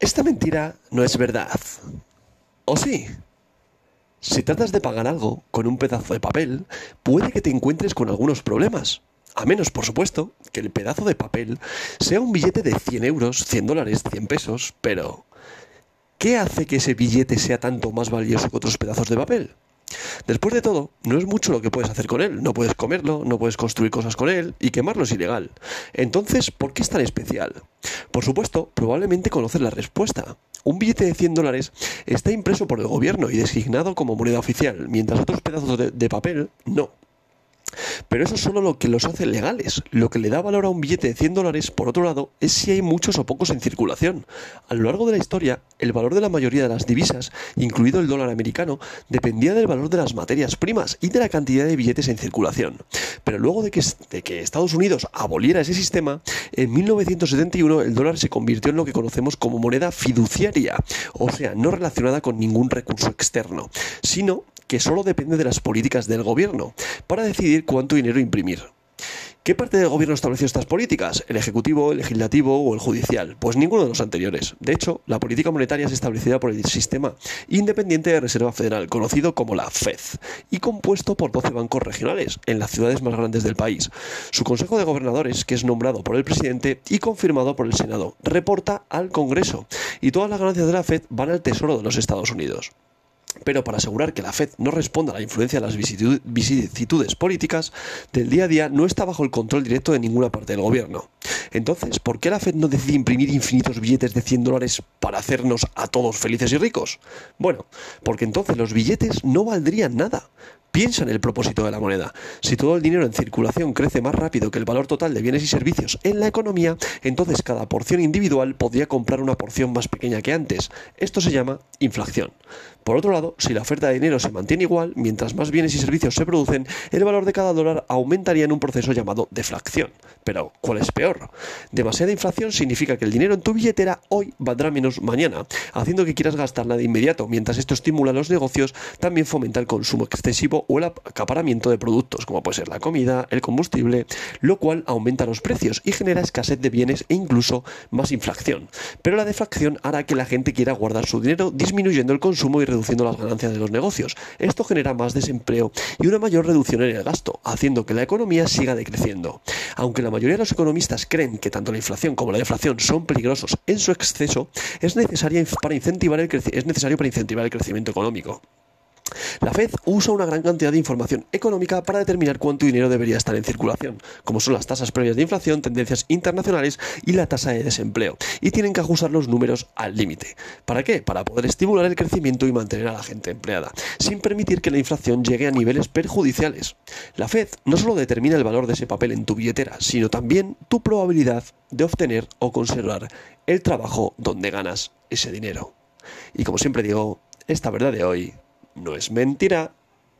Esta mentira no es verdad. ¿O sí? Si tratas de pagar algo con un pedazo de papel, puede que te encuentres con algunos problemas. A menos, por supuesto, que el pedazo de papel sea un billete de 100 euros, 100 dólares, 100 pesos, pero ¿qué hace que ese billete sea tanto más valioso que otros pedazos de papel? Después de todo, no es mucho lo que puedes hacer con él. No puedes comerlo, no puedes construir cosas con él y quemarlo es ilegal. Entonces, ¿por qué es tan especial? Por supuesto, probablemente conoces la respuesta. Un billete de 100 dólares está impreso por el gobierno y designado como moneda oficial, mientras otros pedazos de, de papel no. Pero eso es solo lo que los hace legales. Lo que le da valor a un billete de 100 dólares, por otro lado, es si hay muchos o pocos en circulación. A lo largo de la historia, el valor de la mayoría de las divisas, incluido el dólar americano, dependía del valor de las materias primas y de la cantidad de billetes en circulación. Pero luego de que, de que Estados Unidos aboliera ese sistema, en 1971 el dólar se convirtió en lo que conocemos como moneda fiduciaria, o sea, no relacionada con ningún recurso externo, sino que solo depende de las políticas del gobierno para decidir cuánto dinero imprimir. ¿Qué parte del gobierno estableció estas políticas? ¿El ejecutivo, el legislativo o el judicial? Pues ninguno de los anteriores. De hecho, la política monetaria es establecida por el Sistema Independiente de Reserva Federal, conocido como la FED, y compuesto por 12 bancos regionales en las ciudades más grandes del país. Su Consejo de Gobernadores, que es nombrado por el presidente y confirmado por el Senado, reporta al Congreso, y todas las ganancias de la FED van al Tesoro de los Estados Unidos. Pero para asegurar que la Fed no responda a la influencia de las vicisitudes políticas del día a día, no está bajo el control directo de ninguna parte del gobierno. Entonces, ¿por qué la Fed no decide imprimir infinitos billetes de 100 dólares para hacernos a todos felices y ricos? Bueno, porque entonces los billetes no valdrían nada. Piensa en el propósito de la moneda. Si todo el dinero en circulación crece más rápido que el valor total de bienes y servicios en la economía, entonces cada porción individual podría comprar una porción más pequeña que antes. Esto se llama inflación. Por otro lado, si la oferta de dinero se mantiene igual, mientras más bienes y servicios se producen, el valor de cada dólar aumentaría en un proceso llamado deflación. Pero, ¿cuál es peor? Demasiada inflación significa que el dinero en tu billetera hoy valdrá menos mañana, haciendo que quieras gastarla de inmediato, mientras esto estimula los negocios, también fomenta el consumo excesivo o el acaparamiento de productos, como puede ser la comida, el combustible, lo cual aumenta los precios y genera escasez de bienes e incluso más inflación. Pero la deflación hará que la gente quiera guardar su dinero, disminuyendo el consumo y reduciendo las ganancias de los negocios. Esto genera más desempleo y una mayor reducción en el gasto, haciendo que la economía siga decreciendo. Aunque la mayoría de los economistas creen que tanto la inflación como la deflación son peligrosos en su exceso, es, necesario para incentivar el crecimiento económico. La Fed usa una gran cantidad de información económica para determinar cuánto dinero debería estar en circulación, como son las tasas previas de inflación, tendencias internacionales y la tasa de desempleo, y tienen que ajustar los números al límite. ¿Para qué? Para poder estimular el crecimiento y mantener a la gente empleada, sin permitir que la inflación llegue a niveles perjudiciales. La Fed no solo determina el valor de ese papel en tu billetera, sino también tu probabilidad de obtener o conservar el trabajo donde ganas ese dinero. Y como siempre digo, esta verdad de hoy no es mentira.